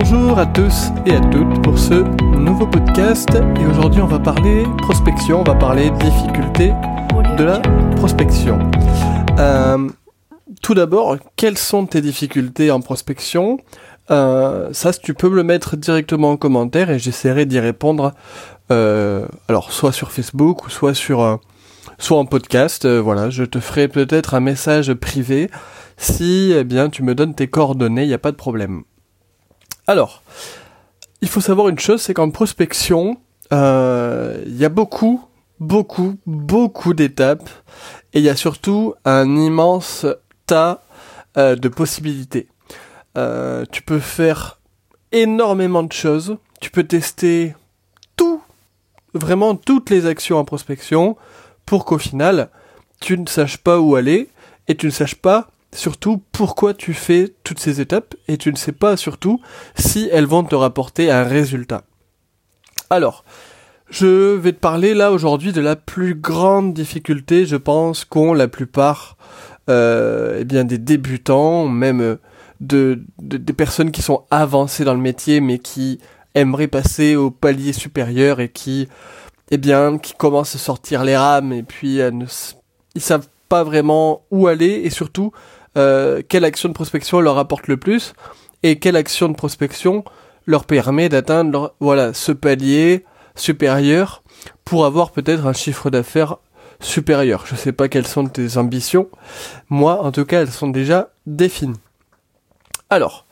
Bonjour à tous et à toutes pour ce nouveau podcast et aujourd'hui on va parler prospection, on va parler difficulté de la prospection. Euh, tout d'abord, quelles sont tes difficultés en prospection? Euh, Ça, tu peux me le mettre directement en commentaire et j'essaierai d'y répondre. Euh, alors, soit sur Facebook ou soit sur, soit en podcast. voilà, je te ferai peut-être un message privé si, eh bien, tu me donnes tes coordonnées. Il n'y a pas de problème. Alors, il faut savoir une chose, c'est qu'en prospection, euh, il y a beaucoup, beaucoup, beaucoup d'étapes et il y a surtout un immense tas euh, de possibilités. Euh, tu peux faire énormément de choses, tu peux tester tout, vraiment toutes les actions en prospection pour qu'au final, tu ne saches pas où aller et tu ne saches pas surtout pourquoi tu fais toutes ces étapes et tu ne sais pas surtout si elles vont te rapporter un résultat. Alors, je vais te parler là aujourd'hui de la plus grande difficulté, je pense, qu'ont la plupart euh, eh bien des débutants, même de, des personnes qui sont avancées dans le métier mais qui aimeraient passer au palier supérieur et qui eh commencent à sortir les rames et puis euh, ne, ils savent pas vraiment où aller et surtout euh, quelle action de prospection leur apporte le plus et quelle action de prospection leur permet d'atteindre voilà ce palier supérieur pour avoir peut-être un chiffre d'affaires supérieur. Je sais pas quelles sont tes ambitions. Moi, en tout cas, elles sont déjà définies. Alors,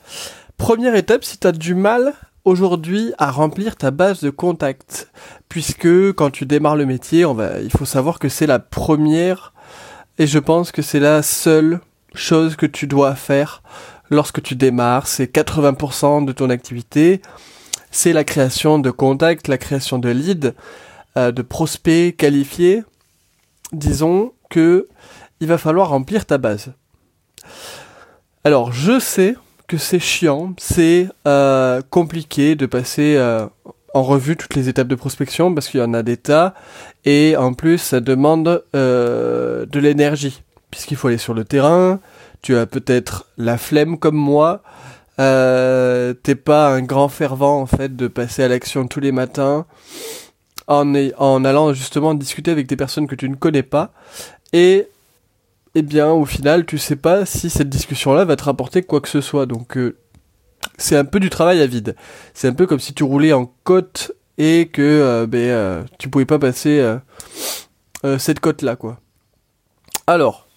première étape, si tu as du mal aujourd'hui à remplir ta base de contacts, puisque quand tu démarres le métier, on va, il faut savoir que c'est la première, et je pense que c'est la seule chose que tu dois faire lorsque tu démarres. C'est 80% de ton activité. C'est la création de contacts, la création de leads, euh, de prospects qualifiés. Disons que il va falloir remplir ta base. Alors, je sais que c'est chiant, c'est euh, compliqué de passer euh, en revue toutes les étapes de prospection parce qu'il y en a des tas et en plus ça demande de l'énergie. Puisqu'il faut aller sur le terrain, tu as peut-être la flemme comme moi, euh, t'es pas un grand fervent en fait de passer à l'action tous les matins en, en allant justement discuter avec des personnes que tu ne connais pas. Et eh bien au final tu sais pas si cette discussion là va te rapporter quoi que ce soit. Donc euh, c'est un peu du travail à vide. C'est un peu comme si tu roulais en côte et que euh, ben, euh, tu pouvais pas passer cette côte là quoi alors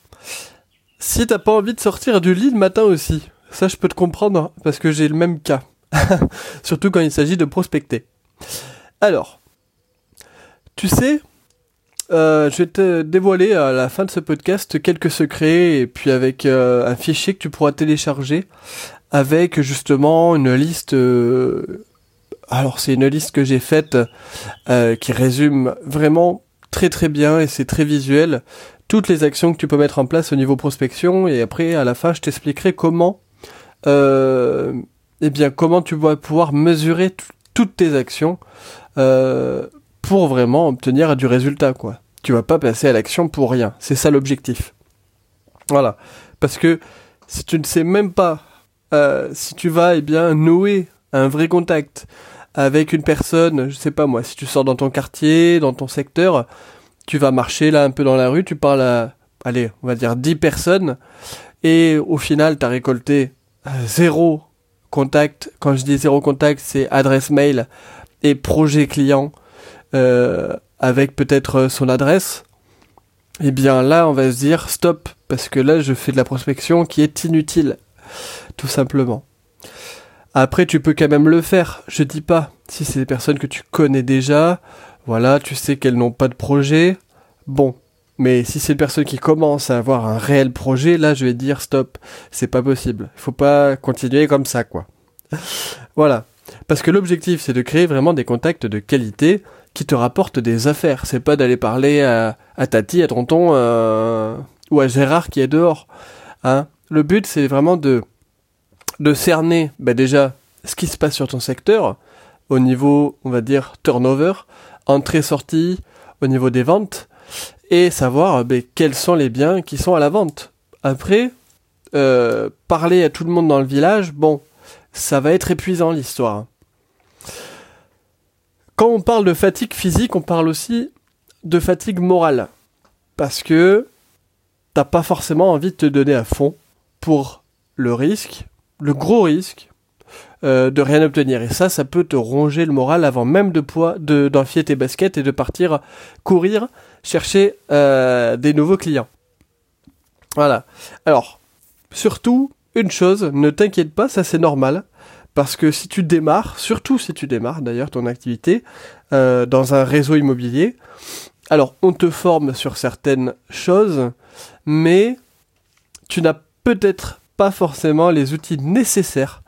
si t'as pas envie de sortir du lit le matin aussi, ça je peux te comprendre parce que j'ai le même cas. Surtout quand il s'agit de prospecter. Alors, tu sais, euh, je vais te dévoiler à la fin de ce podcast quelques secrets et puis avec euh, un fichier que tu pourras télécharger avec justement une liste. Euh, alors c'est une liste que j'ai faite qui résume vraiment très très bien et c'est très visuel toutes les actions que tu peux mettre en place au niveau prospection et après à la fin je t'expliquerai comment euh, eh bien comment tu vas pouvoir mesurer toutes tes actions euh, pour vraiment obtenir du résultat quoi. Tu vas pas passer à l'action pour rien, c'est ça l'objectif. Voilà, parce que si tu ne sais même pas euh, si tu vas eh bien nouer un vrai contact avec une personne, je sais pas moi, si tu sors dans ton quartier, dans ton secteur, tu vas marcher là un peu dans la rue, tu parles à, allez, on va dire 10 personnes, et au final, tu as récolté euh, zéro contact. Quand je dis zéro contact, c'est adresse mail et projet client euh, avec peut-être son adresse. Eh bien là, on va se dire stop, parce que là, je fais de la prospection qui est inutile, tout simplement. Après, tu peux quand même le faire, je dis pas. Si c'est des personnes que tu connais déjà, voilà, tu sais qu'elles n'ont pas de projet. Bon. Mais si c'est une personne qui commence à avoir un réel projet, là, je vais dire stop. C'est pas possible. Faut pas continuer comme ça, quoi. voilà. Parce que l'objectif, c'est de créer vraiment des contacts de qualité qui te rapportent des affaires. C'est pas d'aller parler à, Tati, à Tonton, euh, ou à Gérard qui est dehors. Hein. Le but, c'est vraiment de, de cerner, bah déjà, ce qui se passe sur ton secteur, au niveau, on va dire, turnover, entrée-sortie au niveau des ventes et savoir ben, quels sont les biens qui sont à la vente. Après, euh, parler à tout le monde dans le village, bon, ça va être épuisant l'histoire. Quand on parle de fatigue physique, on parle aussi de fatigue morale. Parce que t'as pas forcément envie de te donner à fond pour le risque, le gros risque euh, de rien obtenir. Et ça, ça peut te ronger le moral avant même de poids, de d'enfiler tes baskets et de partir courir chercher euh, des nouveaux clients. Voilà. Alors, surtout, une chose, ne t'inquiète pas, ça c'est normal. Parce que si tu démarres, surtout si tu démarres d'ailleurs ton activité euh, dans un réseau immobilier, alors on te forme sur certaines choses, mais tu n'as peut-être pas forcément les outils nécessaires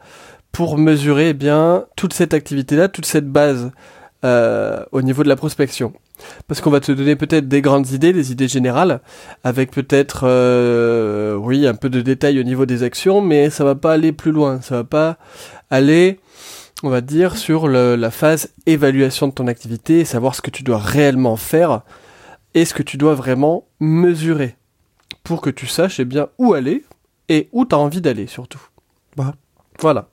pour mesurer eh bien toute cette activité-là, toute cette base euh, au niveau de la prospection. Parce qu'on va te donner peut-être des grandes idées, des idées générales, avec peut-être, euh, oui, un peu de détails au niveau des actions, mais ça va pas aller plus loin. Ça va pas aller, on va dire, sur la phase évaluation de ton activité, savoir ce que tu dois réellement faire et ce que tu dois vraiment mesurer pour que tu saches eh bien où aller et où tu as envie d'aller surtout. Voilà.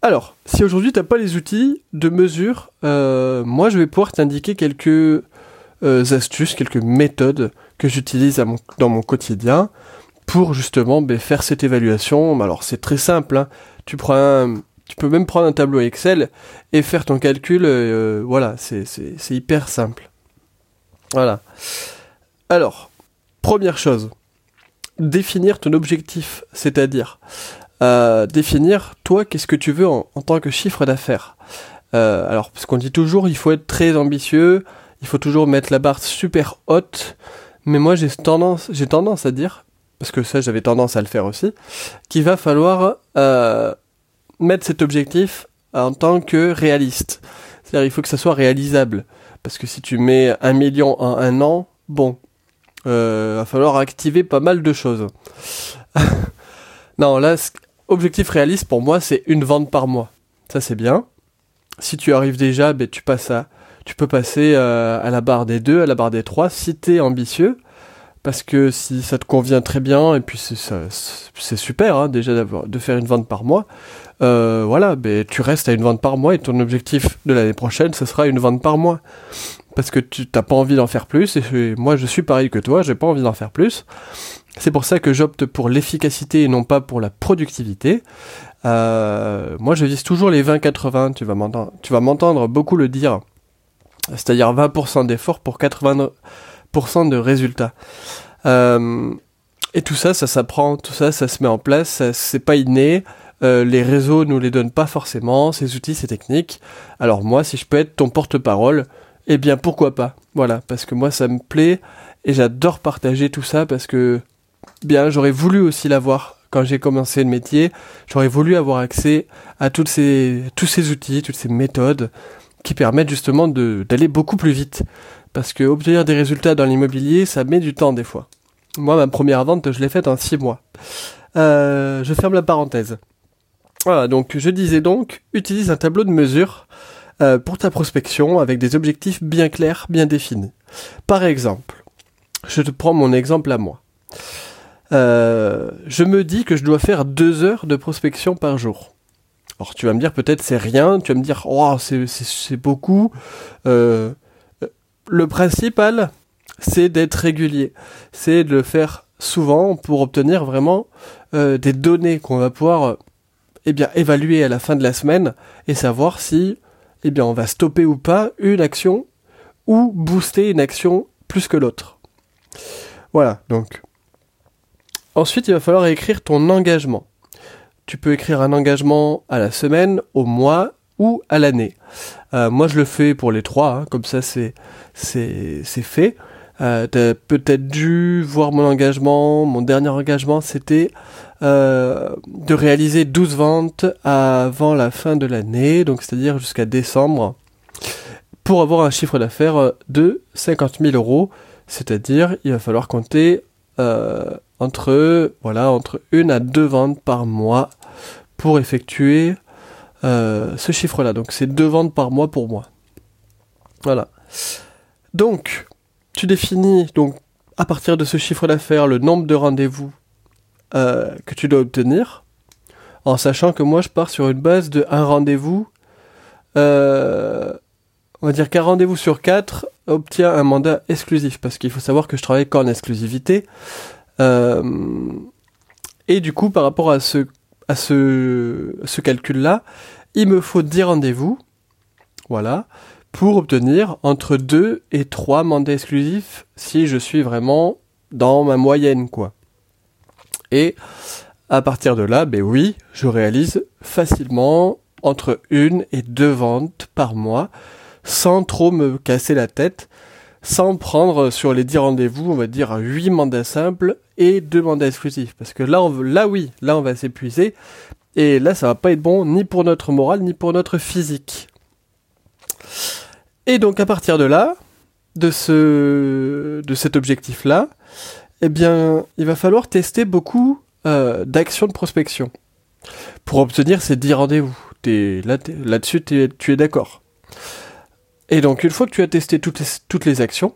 Alors, si aujourd'hui tu n'as pas les outils de mesure, euh, moi je vais pouvoir t'indiquer quelques euh, astuces, quelques méthodes que j'utilise dans mon quotidien pour justement ben, faire cette évaluation. Alors c'est très simple, hein. tu prends tu peux même prendre un tableau Excel et faire ton calcul. Euh, voilà, c'est hyper simple. Voilà. Alors, première chose, définir ton objectif, c'est-à-dire euh, définir, toi, qu'est-ce que tu veux en, tant que chiffre d'affaires. Euh, alors, parce qu'on dit toujours, il faut être très ambitieux, il faut toujours mettre la barre super haute, mais moi j'ai tendance, j'ai tendance à dire, parce que ça j'avais tendance à le faire aussi, qu'il va falloir euh, mettre cet objectif en tant que réaliste. C'est-à-dire il faut que ça soit réalisable. Parce que si tu mets un million en un an, bon, euh, va falloir activer pas mal de choses. non, là, objectif réaliste pour moi, c'est une vente par mois. Ça, c'est bien. Si tu arrives déjà, ben, tu passes à, tu peux passer euh, à la barre des deux, à la barre des trois, si t'es ambitieux. Parce que si ça te convient très bien, et puis c'est super hein, déjà de faire une vente par mois, euh, voilà, ben, tu restes à une vente par mois et ton objectif de l'année prochaine, ce sera une vente par mois. Parce que tu n'as pas envie d'en faire plus, et moi je suis pareil que toi, j'ai pas envie d'en faire plus. C'est pour ça que j'opte pour l'efficacité et non pas pour la productivité. Euh, moi, je vise toujours les 20-80. Tu vas m'entendre, beaucoup le dire. C'est-à-dire 20% d'effort pour 80% de résultats. Euh, et tout ça, ça s'apprend, tout ça, ça se met en place. C'est pas inné. Euh, les réseaux nous les donnent pas forcément. Ces outils, ces techniques. Alors moi, si je peux être ton porte-parole, eh bien pourquoi pas. Voilà, parce que moi, ça me plaît et j'adore partager tout ça parce que bien, j'aurais voulu aussi l'avoir quand j'ai commencé le métier. J'aurais voulu avoir accès à tous ces outils, toutes ces méthodes qui permettent justement d'aller beaucoup plus vite. Parce que obtenir des résultats dans l'immobilier, ça met du temps des fois. Moi, ma première vente, je l'ai faite en 6 mois. Euh, je ferme la parenthèse. Voilà, donc je disais donc, utilise un tableau de mesure euh, pour ta prospection avec des objectifs bien clairs, bien définis. Par exemple, je te prends mon exemple à moi. Euh, je me dis que je dois faire deux heures de prospection par jour. Alors tu vas me dire peut-être c'est rien, tu vas me dire oh c'est beaucoup. Euh, le principal c'est d'être régulier, c'est de le faire souvent pour obtenir vraiment des données qu'on va pouvoir eh bien évaluer à la fin de la semaine et savoir si eh bien on va stopper ou pas une action ou booster une action plus que l'autre. Voilà, donc Ensuite, il va falloir écrire ton engagement. Tu peux écrire un engagement à la semaine, au mois ou à l'année. Euh, moi, je le fais pour les trois, hein, comme ça c'est fait. Euh, tu as peut-être dû voir mon engagement. Mon dernier engagement, c'était euh, de réaliser 12 ventes avant la fin de l'année, donc c'est-à-dire jusqu'à décembre, pour avoir un chiffre d'affaires de 50 000 euros. C'est-à-dire, il va falloir compter euh, entre, voilà, entre une à deux ventes par mois pour effectuer euh, ce chiffre-là. Donc c'est deux ventes par mois pour moi. Voilà. Donc, tu définis donc à partir de ce chiffre d'affaires le nombre de rendez-vous euh, que tu dois obtenir. en sachant que moi je pars sur une base de un rendez-vous. Euh, on va dire qu'un rendez-vous sur quatre obtient un mandat exclusif, parce qu'il faut savoir que je travaille qu'en exclusivité. Euh, et du coup, par rapport à ce, à ce, ce calcul-là, il me faut 10 rendez-vous, voilà, pour obtenir entre 2 et 3 mandats exclusifs si je suis vraiment dans ma moyenne, quoi. Et à partir de là, ben oui, je réalise facilement entre une et deux ventes par mois sans trop me casser la tête, sans prendre sur les 10 rendez-vous, on va dire 8 mandats simples et 2 mandats exclusifs. Parce que là, on, là oui, là on va s'épuiser. Et là, ça va pas être bon ni pour notre morale, ni pour notre physique. Et donc à partir de là, de, ce, de cet objectif-là, eh bien, il va falloir tester beaucoup euh, d'actions de prospection pour obtenir ces 10 rendez-vous. Là, là-dessus, tu es d'accord. Et donc, une fois que tu as testé toutes les, actions,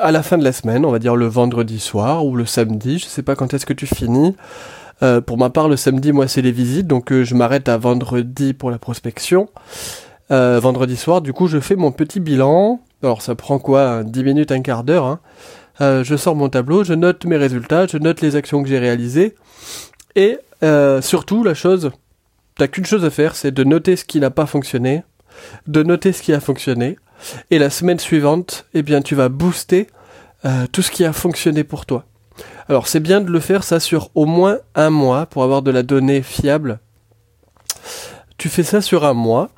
à la fin de la semaine, on va dire le vendredi soir ou le samedi, je sais pas quand est-ce que tu finis. Euh, pour ma part, le samedi, moi, c'est les visites, donc euh, je m'arrête à vendredi pour la prospection. Vendredi soir, du coup, je fais mon petit bilan. Alors, ça prend quoi? 10 minutes, un quart d'heure. Hein. Je sors mon tableau, je note mes résultats, je note les actions que j'ai réalisées. Et surtout, la chose, t'as qu'une chose à faire, c'est de noter ce qui n'a pas fonctionné, de noter ce qui a fonctionné. Et la semaine suivante, eh bien, tu vas booster euh, tout ce qui a fonctionné pour toi. Alors, c'est bien de le faire ça sur au moins un mois pour avoir de la donnée fiable. Tu fais ça sur un mois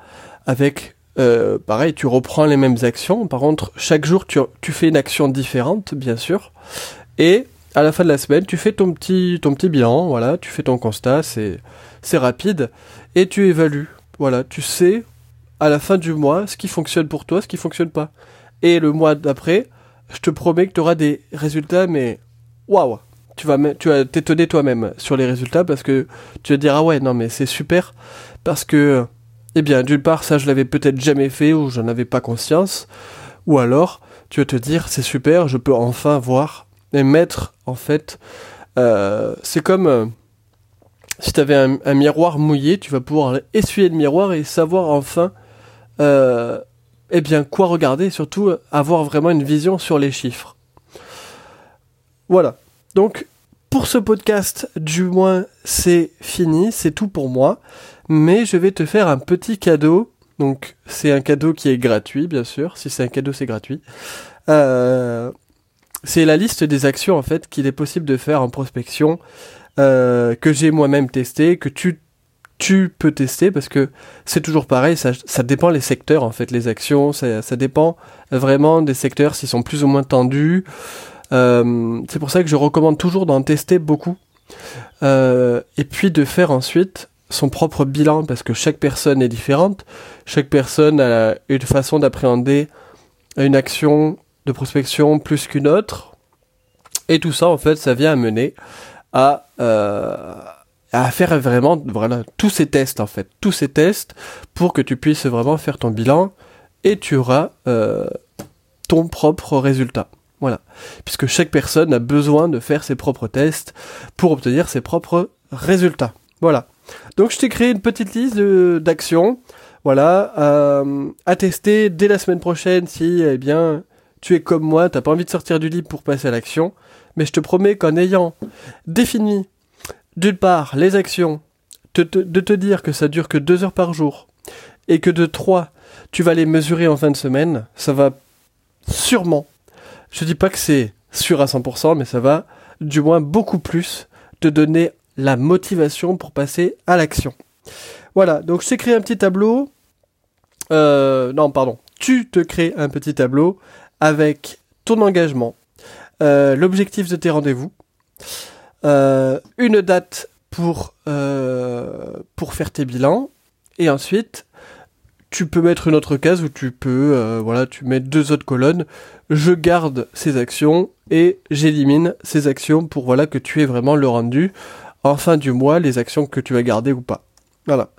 avec, euh, pareil, tu reprends les mêmes actions. Par contre, chaque jour, tu, tu fais une action différente, bien sûr. Et à la fin de la semaine, tu fais ton petit, ton petit bilan, voilà, tu fais ton constat, c'est, c'est rapide, et tu évalues. Voilà, tu sais à la fin du mois ce qui fonctionne pour toi, ce qui fonctionne pas. Et le mois d'après, je te promets que tu auras des résultats, mais waouh! Tu vas, tu vas t'étonner toi-même sur les résultats parce que tu vas dire ah ouais non mais c'est super parce que eh bien d'une part ça je l'avais peut-être jamais fait ou j'en avais pas conscience ou alors tu vas te dire c'est super je peux enfin voir et mettre en fait euh, c'est comme euh, si tu avais un, miroir mouillé tu vas pouvoir essuyer le miroir et savoir enfin euh, eh bien, quoi regarder surtout euh, avoir vraiment une vision sur les chiffres. Voilà. Donc, pour ce podcast, du moins, c'est fini, c'est tout pour moi. Mais je vais te faire un petit cadeau. Donc, c'est un cadeau qui est gratuit, bien sûr. Si c'est un cadeau, c'est gratuit. Euh, c'est la liste des actions, en fait, qu'il est possible de faire en prospection, que j'ai moi-même testé, que tu tu peux tester parce que c'est toujours pareil, ça, ça, dépend les secteurs en fait, les actions, ça, ça dépend vraiment des secteurs s'ils sont plus ou moins tendus. Euh, c'est pour ça que je recommande toujours d'en tester beaucoup. Euh, et puis de faire ensuite son propre bilan parce que chaque personne est différente, chaque personne a une façon d'appréhender une action de prospection plus qu'une autre. Et tout ça en fait ça vient amener à euh, à faire vraiment voilà tous ces tests en fait, tous ces tests pour que tu puisses vraiment faire ton bilan et tu auras euh, ton propre résultat. Voilà, puisque chaque personne a besoin de faire ses propres tests pour obtenir ses propres résultats. Voilà. Donc je t'ai créé une petite liste d'actions, voilà, euh, à tester dès la semaine prochaine si eh bien tu es comme moi, t'as pas envie de sortir du lit pour passer à l'action, mais je te promets qu'en ayant défini d'une part, les actions, de te dire que ça dure que deux heures par jour, et que de trois, tu vas les mesurer en fin de semaine, ça va sûrement, je dis pas que c'est sûr à 100%, mais ça va du moins beaucoup plus te donner la motivation pour passer à l'action. Voilà, donc je t'ai créé un petit tableau. Euh, non, pardon. Tu te crées un petit tableau avec ton engagement, euh, l'objectif de tes rendez-vous, euh, une date pour, euh, pour faire tes bilans, et ensuite, tu peux mettre une autre case où tu peux, euh, voilà, tu mets deux autres colonnes. Je garde ces actions et j'élimine ces actions pour voilà que tu aies vraiment le rendu en fin du mois, les actions que tu vas garder ou pas. Voilà.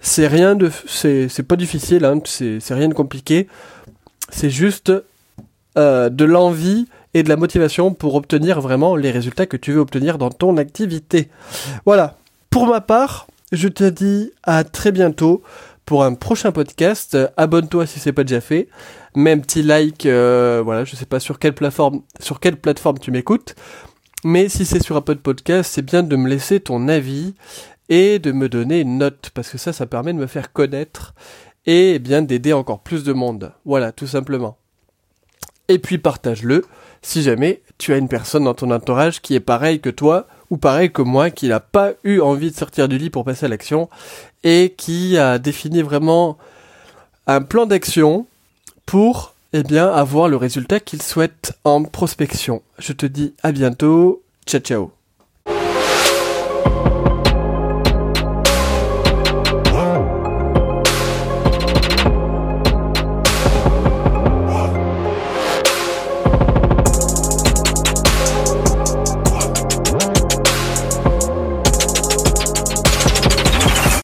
C'est rien de, c'est, c'est pas difficile, hein, c'est, c'est rien de compliqué. C'est juste euh, de l'envie et de la motivation pour obtenir vraiment les résultats que tu veux obtenir dans ton activité. Voilà. Pour ma part, Je te dis à très bientôt pour un prochain podcast. Abonne-toi si c'est pas déjà fait. Un petit like, euh, voilà, je sais pas sur quelle plateforme, tu m'écoutes. Mais si c'est sur Apple Podcast, c'est bien de me laisser ton avis et de me donner une note parce que ça, ça permet de me faire connaître et bien d'aider encore plus de monde. Voilà, tout simplement. Et puis partage-le si jamais tu as une personne dans ton entourage qui est pareil que toi ou pareil que moi, qui n'a pas eu envie de sortir du lit pour passer à l'action et qui a défini vraiment un plan d'action pour eh bien avoir le résultat qu'il souhaite en prospection. Je te dis à bientôt. Ciao ciao.